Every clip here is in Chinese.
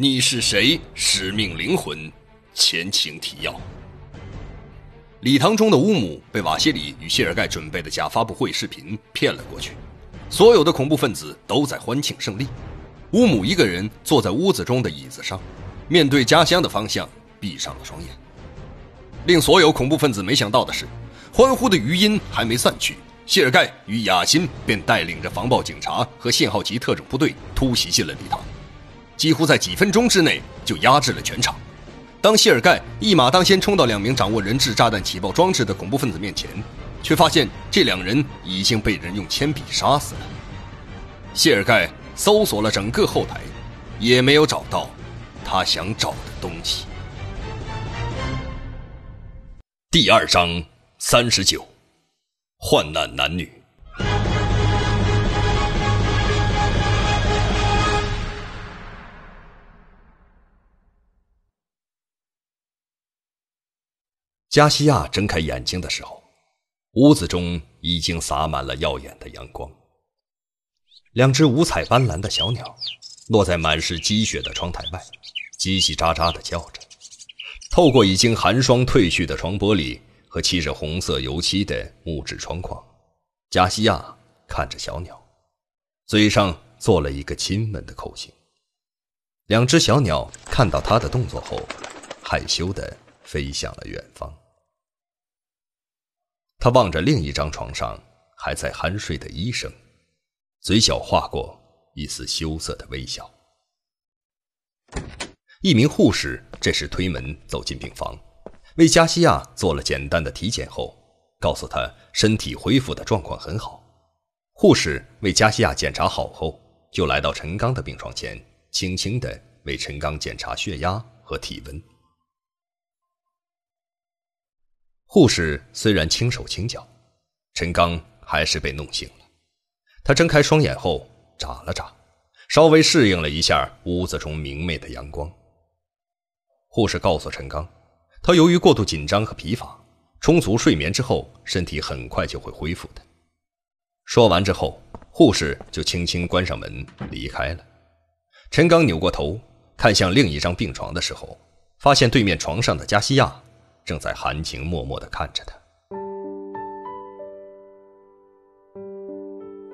你是谁？使命灵魂，前情提要。礼堂中的乌姆被瓦西里与谢尔盖准备的假发布会视频骗了过去，所有的恐怖分子都在欢庆胜利。乌姆一个人坐在屋子中的椅子上，面对家乡的方向，闭上了双眼。令所有恐怖分子没想到的是，欢呼的余音还没散去，谢尔盖与雅辛便带领着防暴警察和信号级特种部队突袭进了礼堂。几乎在几分钟之内就压制了全场。当谢尔盖一马当先冲到两名掌握人质炸弹起爆装置的恐怖分子面前，却发现这两人已经被人用铅笔杀死了。谢尔盖搜索了整个后台，也没有找到他想找的东西。第二章三十九，患难男女。加西亚睁开眼睛的时候，屋子中已经洒满了耀眼的阳光。两只五彩斑斓的小鸟落在满是积雪的窗台外，叽叽喳喳地叫着。透过已经寒霜褪去的窗玻璃和漆着红色油漆的木质窗框，加西亚看着小鸟，嘴上做了一个亲吻的口型。两只小鸟看到他的动作后，害羞地。飞向了远方。他望着另一张床上还在酣睡的医生，嘴角划过一丝羞涩的微笑。一名护士这时推门走进病房，为加西亚做了简单的体检后，告诉他身体恢复的状况很好。护士为加西亚检查好后，就来到陈刚的病床前，轻轻地为陈刚检查血压和体温。护士虽然轻手轻脚，陈刚还是被弄醒了。他睁开双眼后眨了眨，稍微适应了一下屋子中明媚的阳光。护士告诉陈刚，他由于过度紧张和疲乏，充足睡眠之后，身体很快就会恢复的。说完之后，护士就轻轻关上门离开了。陈刚扭过头看向另一张病床的时候，发现对面床上的加西亚。正在含情脉脉地看着他。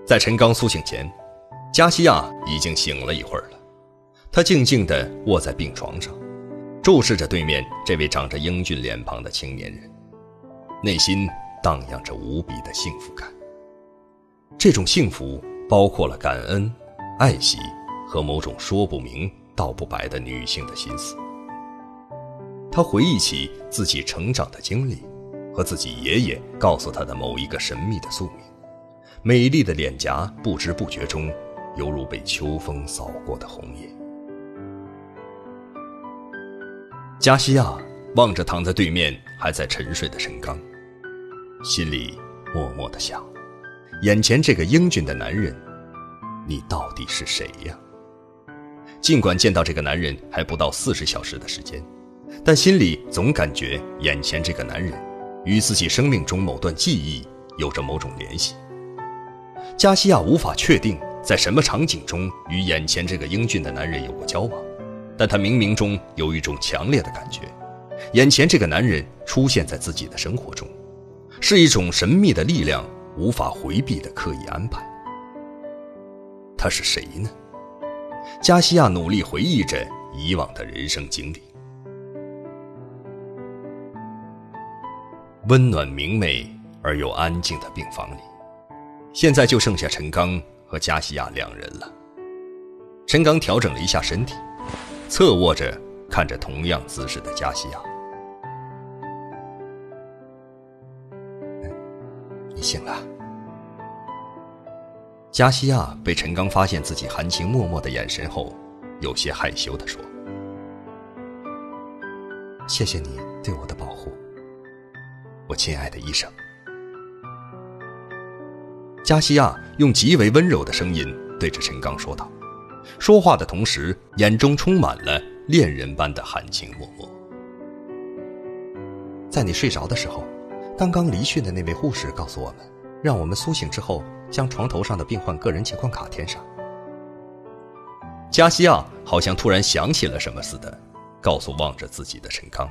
在陈刚苏醒前，加西亚已经醒了一会儿了。他静静地卧在病床上，注视着对面这位长着英俊脸庞的青年人，内心荡漾着无比的幸福感。这种幸福包括了感恩、爱惜和某种说不明道不白的女性的心思。他回忆起自己成长的经历，和自己爷爷告诉他的某一个神秘的宿命。美丽的脸颊不知不觉中，犹如被秋风扫过的红叶。加西亚望着躺在对面还在沉睡的陈刚，心里默默的想：眼前这个英俊的男人，你到底是谁呀？尽管见到这个男人还不到四十小时的时间。但心里总感觉眼前这个男人，与自己生命中某段记忆有着某种联系。加西亚无法确定在什么场景中与眼前这个英俊的男人有过交往，但他冥冥中有一种强烈的感觉：眼前这个男人出现在自己的生活中，是一种神秘的力量无法回避的刻意安排。他是谁呢？加西亚努力回忆着以往的人生经历。温暖明媚而又安静的病房里，现在就剩下陈刚和加西亚两人了。陈刚调整了一下身体，侧卧着看着同样姿势的加西亚。你醒了。加西亚被陈刚发现自己含情脉脉的眼神后，有些害羞地说：“谢谢你对我的保护。”我亲爱的医生，加西亚用极为温柔的声音对着陈刚说道，说话的同时，眼中充满了恋人般的含情脉脉。在你睡着的时候，刚刚离去的那位护士告诉我们，让我们苏醒之后将床头上的病患个人情况卡填上。加西亚好像突然想起了什么似的，告诉望着自己的陈刚。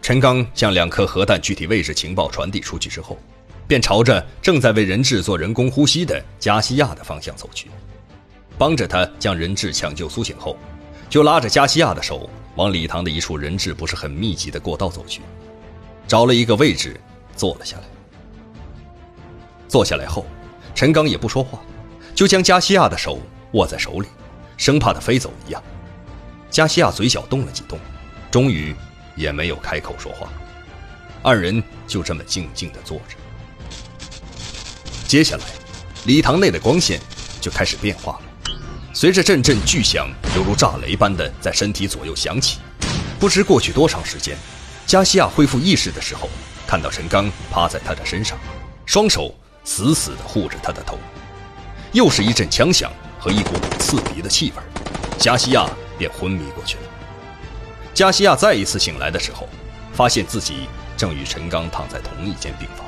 陈刚将两颗核弹具体位置情报传递出去之后，便朝着正在为人质做人工呼吸的加西亚的方向走去，帮着他将人质抢救苏醒后，就拉着加西亚的手往礼堂的一处人质不是很密集的过道走去，找了一个位置坐了下来。坐下来后，陈刚也不说话，就将加西亚的手握在手里，生怕他飞走一样。加西亚嘴角动了几动，终于。也没有开口说话，二人就这么静静的坐着。接下来，礼堂内的光线就开始变化了，随着阵阵巨响，犹如炸雷般的在身体左右响起。不知过去多长时间，加西亚恢复意识的时候，看到陈刚趴在他的身上，双手死死地护着他的头。又是一阵枪响和一股刺鼻的气味，加西亚便昏迷过去了。加西亚再一次醒来的时候，发现自己正与陈刚躺在同一间病房。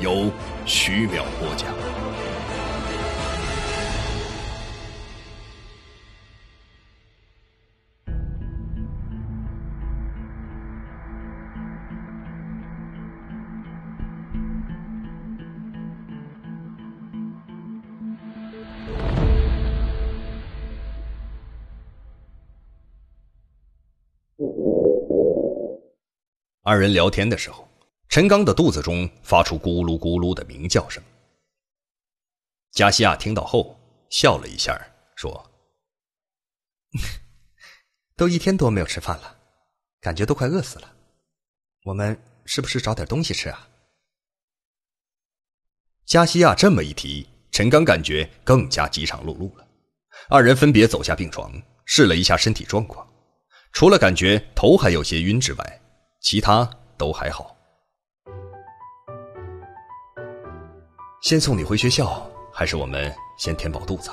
由。徐淼播讲。二人聊天的时候。陈刚的肚子中发出咕噜咕噜的鸣叫声。加西亚听到后笑了一下，说：“ 都一天多没有吃饭了，感觉都快饿死了。我们是不是找点东西吃啊？”加西亚这么一提，陈刚感觉更加饥肠辘辘了。二人分别走下病床，试了一下身体状况，除了感觉头还有些晕之外，其他都还好。先送你回学校，还是我们先填饱肚子？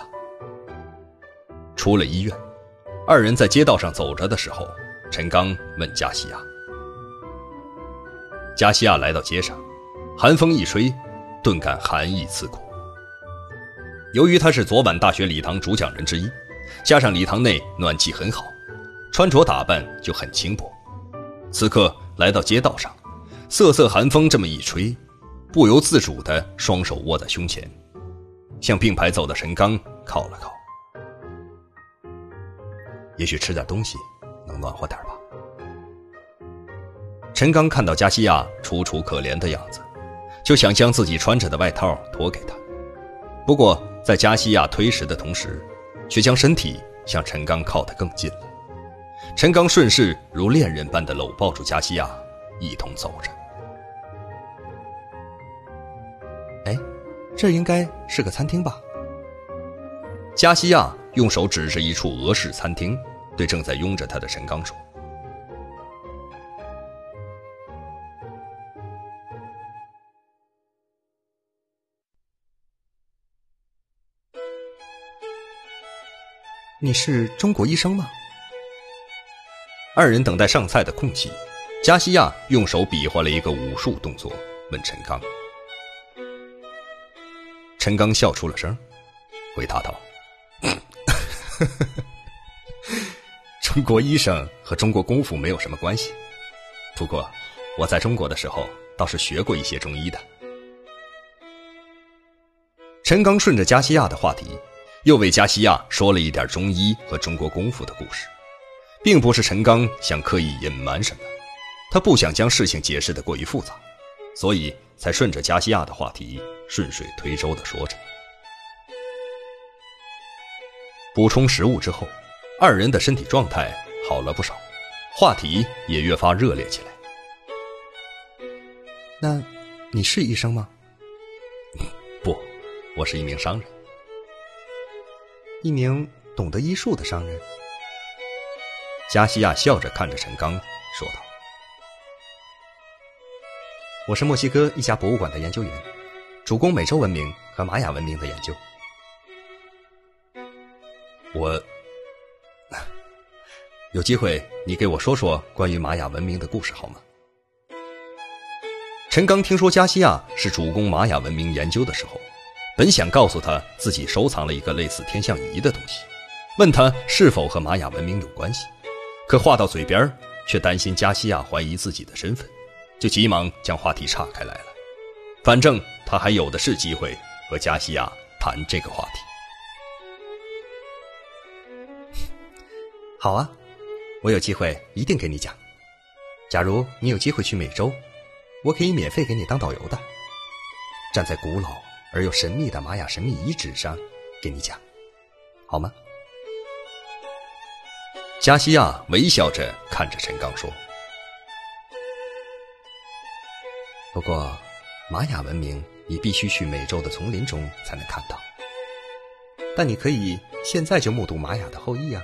出了医院，二人在街道上走着的时候，陈刚问加西亚。加西亚来到街上，寒风一吹，顿感寒意刺骨。由于他是昨晚大学礼堂主讲人之一，加上礼堂内暖气很好，穿着打扮就很轻薄。此刻来到街道上，瑟瑟寒风这么一吹。不由自主的双手握在胸前，向并排走的陈刚靠了靠。也许吃点东西能暖和点吧。陈刚看到加西亚楚楚可怜的样子，就想将自己穿着的外套脱给他。不过在加西亚推迟的同时，却将身体向陈刚靠得更近了。陈刚顺势如恋人般的搂抱住加西亚，一同走着。这应该是个餐厅吧？加西亚用手指着一处俄式餐厅，对正在拥着他的陈刚说：“你是中国医生吗？”二人等待上菜的空隙，加西亚用手比划了一个武术动作，问陈刚。陈刚笑出了声，回答道：“ 中国医生和中国功夫没有什么关系，不过我在中国的时候倒是学过一些中医的。”陈刚顺着加西亚的话题，又为加西亚说了一点中医和中国功夫的故事，并不是陈刚想刻意隐瞒什么，他不想将事情解释的过于复杂，所以才顺着加西亚的话题顺水推舟的说着。补充食物之后，二人的身体状态好了不少，话题也越发热烈起来。那，你是医生吗？不，我是一名商人，一名懂得医术的商人。加西亚笑着看着陈刚，说道：“我是墨西哥一家博物馆的研究员，主攻美洲文明和玛雅文明的研究。我有机会，你给我说说关于玛雅文明的故事好吗？”陈刚听说加西亚是主攻玛雅文明研究的时候，本想告诉他自己收藏了一个类似天象仪的东西，问他是否和玛雅文明有关系。可话到嘴边却担心加西亚怀疑自己的身份，就急忙将话题岔开来了。反正他还有的是机会和加西亚谈这个话题。好啊，我有机会一定给你讲。假如你有机会去美洲，我可以免费给你当导游的，站在古老而又神秘的玛雅神秘遗址上给你讲，好吗？加西亚微笑着看着陈刚说：“不过，玛雅文明你必须去美洲的丛林中才能看到。但你可以现在就目睹玛雅的后裔啊！”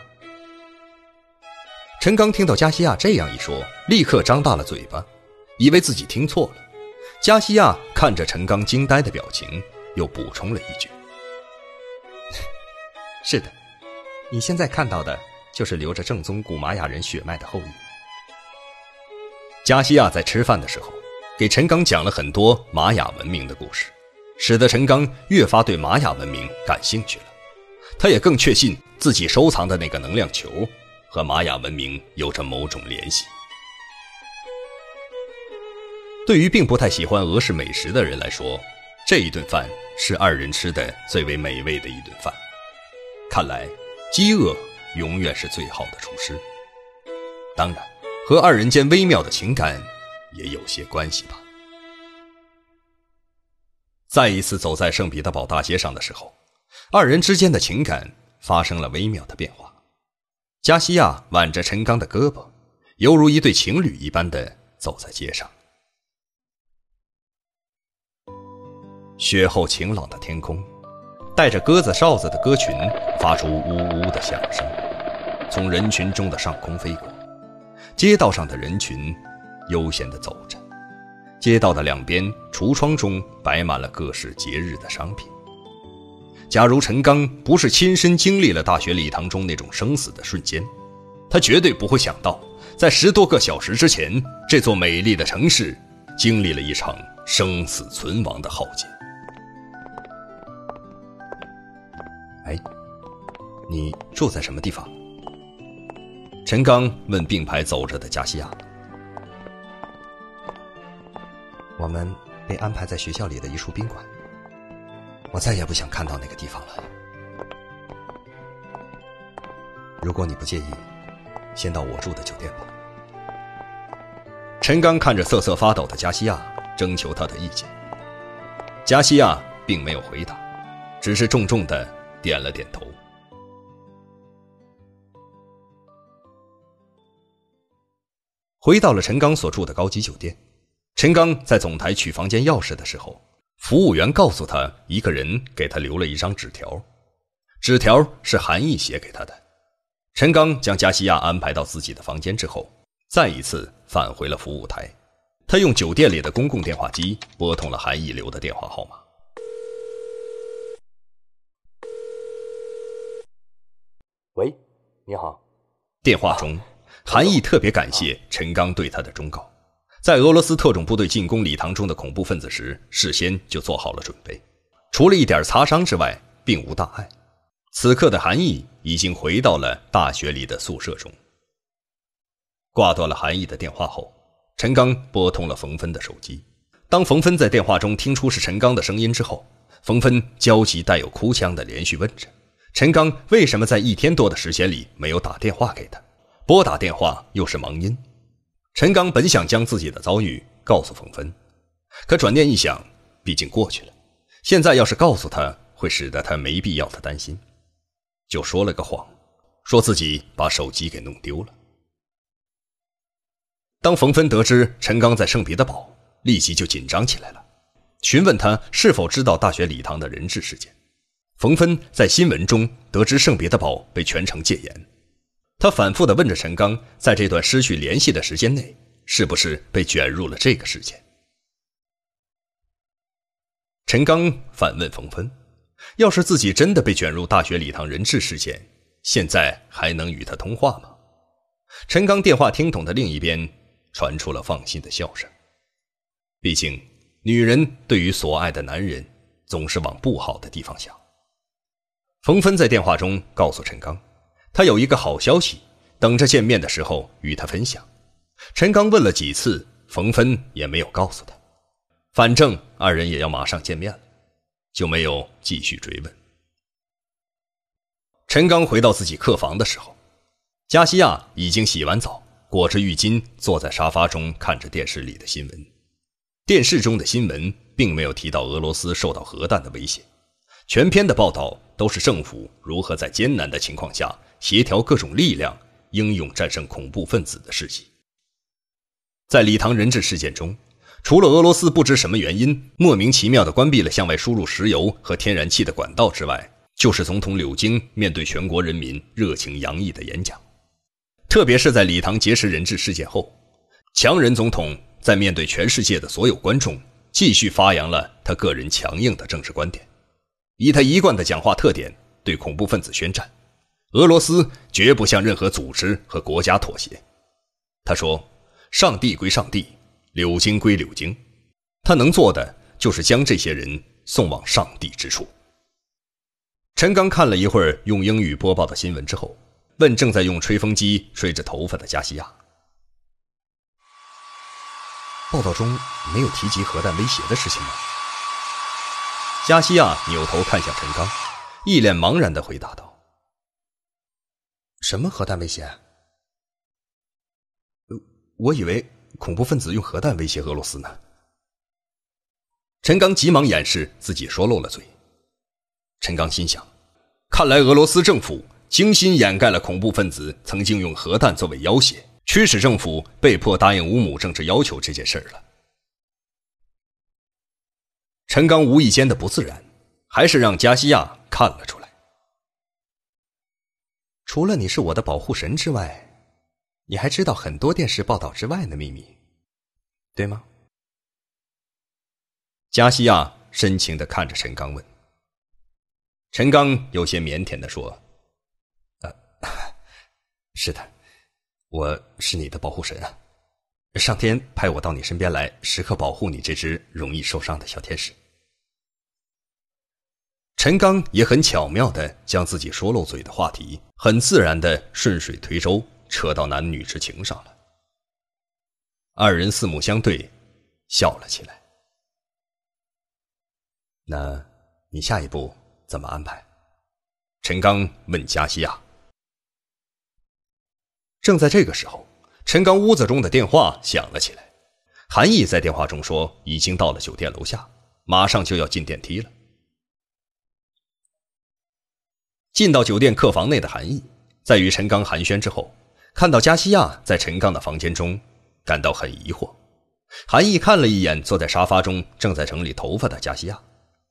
陈刚听到加西亚这样一说，立刻张大了嘴巴，以为自己听错了。加西亚看着陈刚惊呆的表情，又补充了一句：“ 是的，你现在看到的。”就是流着正宗古玛雅人血脉的后裔。加西亚在吃饭的时候，给陈刚讲了很多玛雅文明的故事，使得陈刚越发对玛雅文明感兴趣了。他也更确信自己收藏的那个能量球和玛雅文明有着某种联系。对于并不太喜欢俄式美食的人来说，这一顿饭是二人吃的最为美味的一顿饭。看来，饥饿。永远是最好的厨师。当然，和二人间微妙的情感也有些关系吧。再一次走在圣彼得堡大街上的时候，二人之间的情感发生了微妙的变化。加西亚挽着陈刚的胳膊，犹如一对情侣一般的走在街上。雪后晴朗的天空。带着鸽子哨子的鸽群发出呜呜的响声，从人群中的上空飞过。街道上的人群悠闲地走着，街道的两边橱窗中摆满了各式节日的商品。假如陈刚不是亲身经历了大学礼堂中那种生死的瞬间，他绝对不会想到，在十多个小时之前，这座美丽的城市经历了一场生死存亡的浩劫。哎，你住在什么地方？陈刚问并排走着的加西亚。我们被安排在学校里的一处宾馆。我再也不想看到那个地方了。如果你不介意，先到我住的酒店吧。陈刚看着瑟瑟发抖的加西亚，征求他的意见。加西亚并没有回答，只是重重的。点了点头。回到了陈刚所住的高级酒店，陈刚在总台取房间钥匙的时候，服务员告诉他，一个人给他留了一张纸条，纸条是韩毅写给他的。陈刚将加西亚安排到自己的房间之后，再一次返回了服务台，他用酒店里的公共电话机拨通了韩毅留的电话号码。喂，你好。电话中，韩毅特别感谢陈刚对他的忠告，在俄罗斯特种部队进攻礼堂中的恐怖分子时，事先就做好了准备，除了一点擦伤之外，并无大碍。此刻的韩毅已经回到了大学里的宿舍中。挂断了韩毅的电话后，陈刚拨通了冯芬的手机。当冯芬在电话中听出是陈刚的声音之后，冯芬焦急带有哭腔的连续问着。陈刚为什么在一天多的时间里没有打电话给他？拨打电话又是忙音。陈刚本想将自己的遭遇告诉冯芬，可转念一想，毕竟过去了，现在要是告诉他，会使得他没必要的担心，就说了个谎，说自己把手机给弄丢了。当冯芬得知陈刚在圣彼得堡，立即就紧张起来了，询问他是否知道大学礼堂的人质事件。冯芬在新闻中得知圣彼得堡被全城戒严，他反复的问着陈刚，在这段失去联系的时间内，是不是被卷入了这个事件？陈刚反问冯芬：“要是自己真的被卷入大学礼堂人质事件，现在还能与他通话吗？”陈刚电话听筒的另一边传出了放心的笑声。毕竟，女人对于所爱的男人，总是往不好的地方想。冯芬在电话中告诉陈刚，他有一个好消息，等着见面的时候与他分享。陈刚问了几次，冯芬也没有告诉他。反正二人也要马上见面了，就没有继续追问。陈刚回到自己客房的时候，加西亚已经洗完澡，裹着浴巾坐在沙发中看着电视里的新闻。电视中的新闻并没有提到俄罗斯受到核弹的威胁。全篇的报道都是政府如何在艰难的情况下协调各种力量，英勇战胜恐怖分子的事迹。在礼堂人质事件中，除了俄罗斯不知什么原因莫名其妙地关闭了向外输入石油和天然气的管道之外，就是总统柳京面对全国人民热情洋溢的演讲。特别是在礼堂劫持人质事件后，强人总统在面对全世界的所有观众，继续发扬了他个人强硬的政治观点。以他一贯的讲话特点，对恐怖分子宣战，俄罗斯绝不向任何组织和国家妥协。他说：“上帝归上帝，柳京归柳京，他能做的就是将这些人送往上帝之处。”陈刚看了一会儿用英语播报的新闻之后，问正在用吹风机吹着头发的加西亚：“报道中没有提及核弹威胁的事情吗？”加西亚扭头看向陈刚，一脸茫然的回答道：“什么核弹威胁？我以为恐怖分子用核弹威胁俄罗斯呢。”陈刚急忙掩饰自己说漏了嘴。陈刚心想：看来俄罗斯政府精心掩盖了恐怖分子曾经用核弹作为要挟，驱使政府被迫答应乌姆政治要求这件事儿了。陈刚无意间的不自然，还是让加西亚看了出来。除了你是我的保护神之外，你还知道很多电视报道之外的秘密，对吗？加西亚深情的看着陈刚问。陈刚有些腼腆的说：“呃，是的，我是你的保护神啊，上天派我到你身边来，时刻保护你这只容易受伤的小天使。”陈刚也很巧妙的将自己说漏嘴的话题，很自然的顺水推舟扯到男女之情上了。二人四目相对，笑了起来。那，你下一步怎么安排？陈刚问加西亚。正在这个时候，陈刚屋子中的电话响了起来，韩毅在电话中说已经到了酒店楼下，马上就要进电梯了。进到酒店客房内的韩毅，在与陈刚寒暄之后，看到加西亚在陈刚的房间中，感到很疑惑。韩毅看了一眼坐在沙发中正在整理头发的加西亚，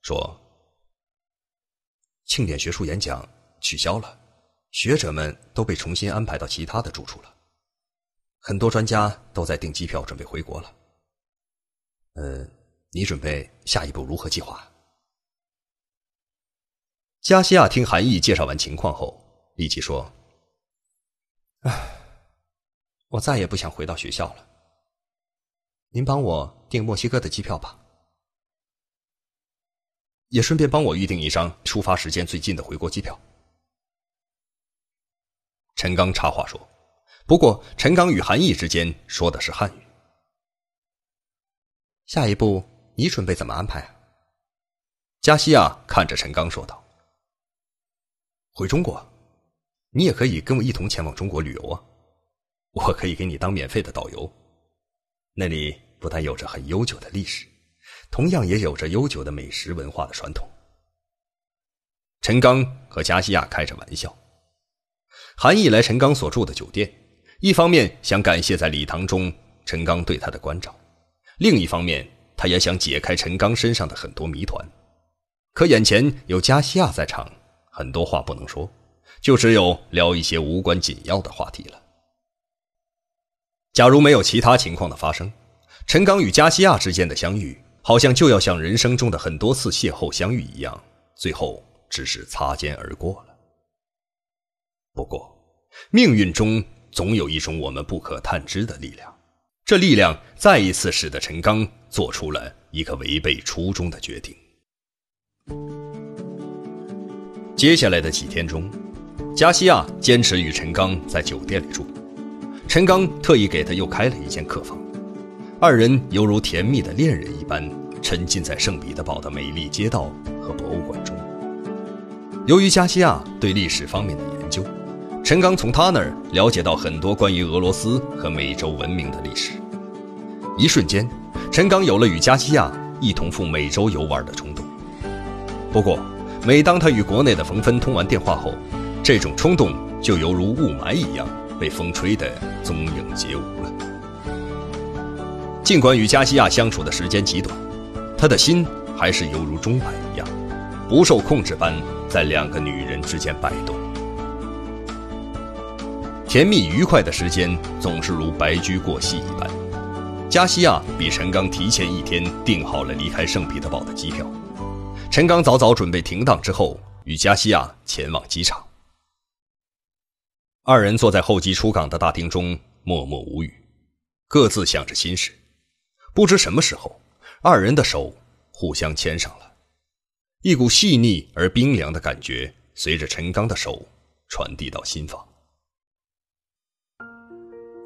说：“庆典学术演讲取消了，学者们都被重新安排到其他的住处了，很多专家都在订机票准备回国了。呃，你准备下一步如何计划？”加西亚听韩毅介绍完情况后，立即说：“唉，我再也不想回到学校了。您帮我订墨西哥的机票吧，也顺便帮我预定一张出发时间最近的回国机票。”陈刚插话说：“不过，陈刚与韩毅之间说的是汉语。下一步你准备怎么安排？”加西亚看着陈刚说道。回中国，你也可以跟我一同前往中国旅游啊！我可以给你当免费的导游，那里不但有着很悠久的历史，同样也有着悠久的美食文化的传统。陈刚和加西亚开着玩笑。韩毅来陈刚所住的酒店，一方面想感谢在礼堂中陈刚对他的关照，另一方面他也想解开陈刚身上的很多谜团。可眼前有加西亚在场，很多话不能说，就只有聊一些无关紧要的话题了。假如没有其他情况的发生，陈刚与加西亚之间的相遇，好像就要像人生中的很多次邂逅相遇一样，最后只是擦肩而过了。不过，命运中总有一种我们不可探知的力量，这力量再一次使得陈刚做出了一个违背初衷的决定。接下来的几天中，加西亚坚持与陈刚在酒店里住。陈刚特意给他又开了一间客房，二人犹如甜蜜的恋人一般，沉浸在圣彼得堡的美丽街道和博物馆中。由于加西亚对历史方面的研究，陈刚从他那儿了解到很多关于俄罗斯和美洲文明的历史。一瞬间，陈刚有了与加西亚一同赴美洲游玩的冲动。不过，每当他与国内的冯芬通完电话后，这种冲动就犹如雾霾一样。被风吹得踪影皆无了。尽管与加西亚相处的时间极短，他的心还是犹如钟摆一样，不受控制般在两个女人之间摆动。甜蜜愉快的时间总是如白驹过隙一般。加西亚比陈刚提前一天订好了离开圣彼得堡的机票，陈刚早早准备停当之后，与加西亚前往机场。二人坐在候机出港的大厅中，默默无语，各自想着心事。不知什么时候，二人的手互相牵上了，一股细腻而冰凉的感觉随着陈刚的手传递到心房。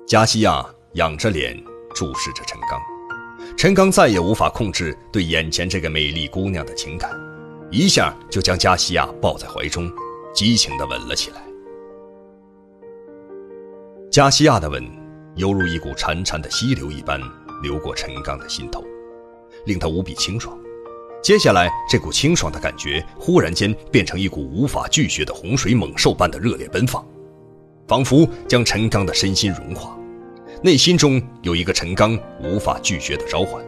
加西亚仰着脸注视着陈刚，陈刚再也无法控制对眼前这个美丽姑娘的情感，一下就将加西亚抱在怀中，激情地吻了起来。加西亚的吻，犹如一股潺潺的溪流一般流过陈刚的心头，令他无比清爽。接下来，这股清爽的感觉忽然间变成一股无法拒绝的洪水猛兽般的热烈奔放，仿佛将陈刚的身心融化。内心中有一个陈刚无法拒绝的召唤，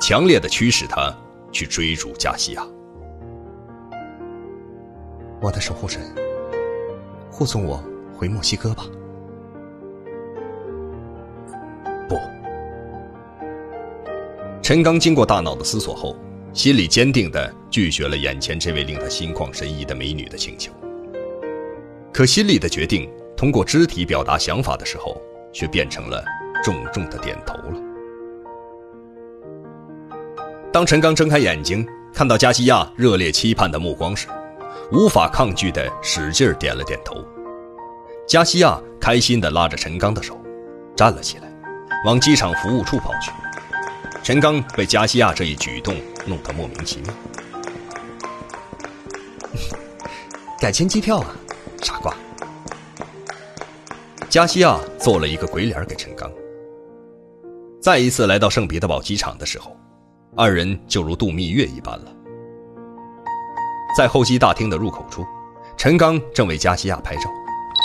强烈的驱使他去追逐加西亚。我的守护神，护送我回墨西哥吧。不陈刚经过大脑的思索后，心里坚定的拒绝了眼前这位令他心旷神怡的美女的请求。可心里的决定，通过肢体表达想法的时候，却变成了重重的点头了。当陈刚睁开眼睛，看到加西亚热烈期盼的目光时，无法抗拒地使劲点了点头。加西亚开心地拉着陈刚的手，站了起来，往机场服务处跑去。陈刚被加西亚这一举动弄得莫名其妙。改签机票啊，傻瓜！加西亚做了一个鬼脸给陈刚。再一次来到圣彼得堡机场的时候，二人就如度蜜月一般了。在候机大厅的入口处，陈刚正为加西亚拍照，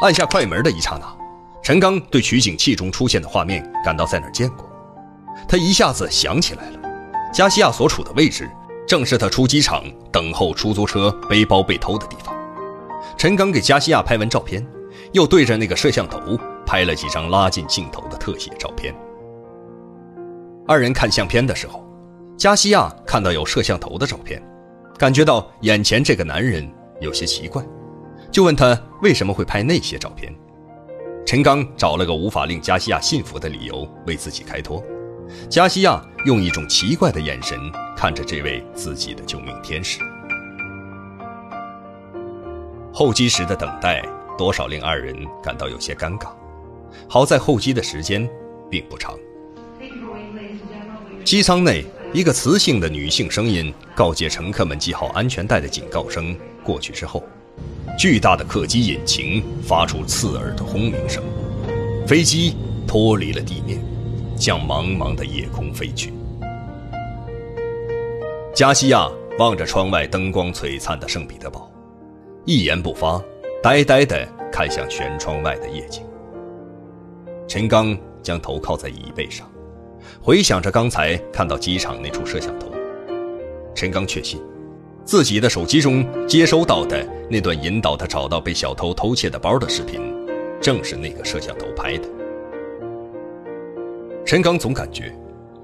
按下快门的一刹那，陈刚对取景器中出现的画面感到在哪见过。他一下子想起来了，加西亚所处的位置正是他出机场等候出租车背包被偷的地方。陈刚给加西亚拍完照片，又对着那个摄像头拍了几张拉近镜头的特写照片。二人看相片的时候，加西亚看到有摄像头的照片，感觉到眼前这个男人有些奇怪，就问他为什么会拍那些照片。陈刚找了个无法令加西亚信服的理由为自己开脱。加西亚用一种奇怪的眼神看着这位自己的救命天使。候机时的等待多少令二人感到有些尴尬，好在候机的时间并不长。机舱内，一个磁性的女性声音告诫乘客们系好安全带的警告声过去之后，巨大的客机引擎发出刺耳的轰鸣声，飞机脱离了地面。向茫茫的夜空飞去。加西亚望着窗外灯光璀璨的圣彼得堡，一言不发，呆呆地看向舷窗外的夜景。陈刚将头靠在椅背上，回想着刚才看到机场那处摄像头。陈刚确信，自己的手机中接收到的那段引导他找到被小偷偷窃的包的视频，正是那个摄像头拍的。陈刚总感觉，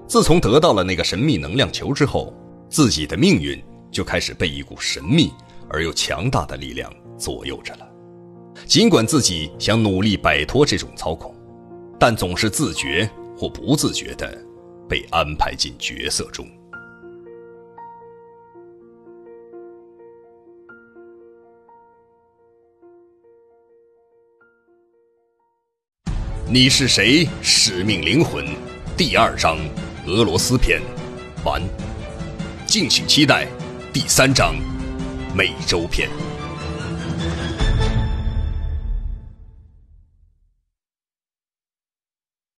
自从得到了那个神秘能量球之后，自己的命运就开始被一股神秘而又强大的力量左右着了。尽管自己想努力摆脱这种操控，但总是自觉或不自觉的被安排进角色中。你是谁？使命灵魂，第二章，俄罗斯篇，完。敬请期待第三章，美洲篇。